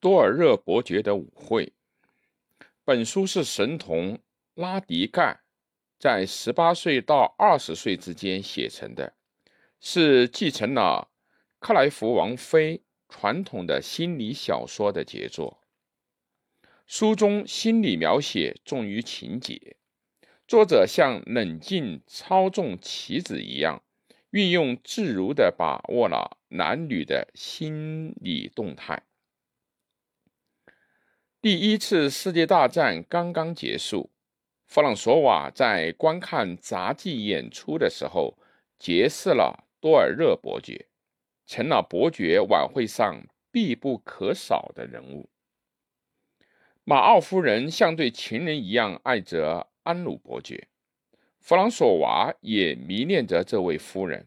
多尔热伯爵的舞会。本书是神童拉迪盖在十八岁到二十岁之间写成的，是继承了克莱夫王妃传统的心理小说的杰作。书中心理描写重于情节，作者像冷静操纵棋子一样，运用自如地把握了男女的心理动态。第一次世界大战刚刚结束，弗朗索瓦在观看杂技演出的时候结识了多尔热伯爵，成了伯爵晚会上必不可少的人物。马奥夫人像对情人一样爱着安努伯爵，弗朗索瓦也迷恋着这位夫人。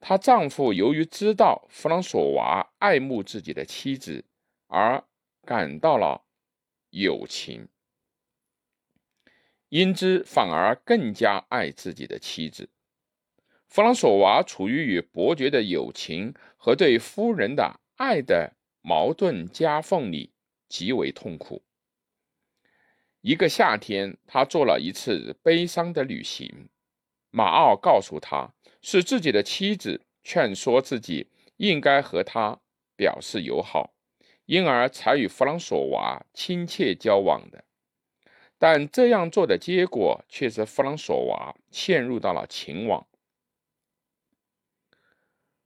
她丈夫由于知道弗朗索瓦爱慕自己的妻子，而感到了。友情，因之反而更加爱自己的妻子。弗朗索瓦处于与伯爵的友情和对夫人的爱的矛盾夹缝里，极为痛苦。一个夏天，他做了一次悲伤的旅行。马奥告诉他，是自己的妻子劝说自己应该和他表示友好。因而才与弗朗索瓦亲切交往的，但这样做的结果却是弗朗索瓦陷入到了情网。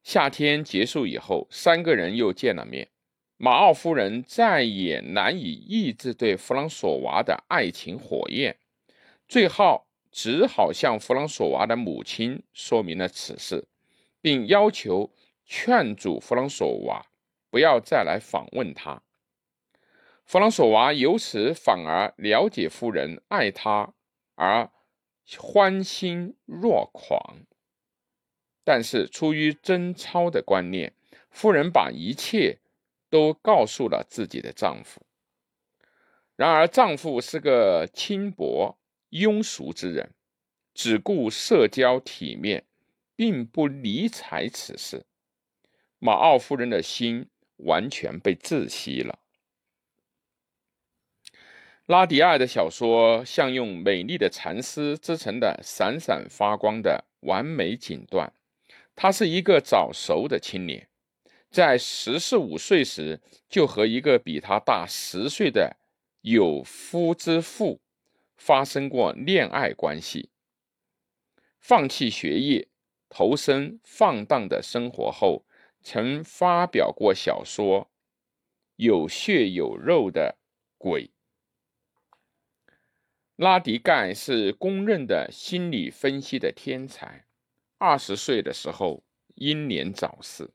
夏天结束以后，三个人又见了面。马奥夫人再也难以抑制对弗朗索瓦的爱情火焰，最后只好向弗朗索瓦的母亲说明了此事，并要求劝阻弗朗索瓦。不要再来访问他。弗朗索瓦由此反而了解夫人爱他而欢欣若狂，但是出于贞操的观念，夫人把一切都告诉了自己的丈夫。然而丈夫是个轻薄庸俗之人，只顾社交体面，并不理睬此事。马奥夫人的心。完全被窒息了。拉迪埃的小说像用美丽的蚕丝织成的闪闪发光的完美锦缎。他是一个早熟的青年，在十四五岁时就和一个比他大十岁的有夫之妇发生过恋爱关系。放弃学业，投身放荡的生活后。曾发表过小说《有血有肉的鬼》。拉迪盖是公认的心理分析的天才，二十岁的时候英年早逝。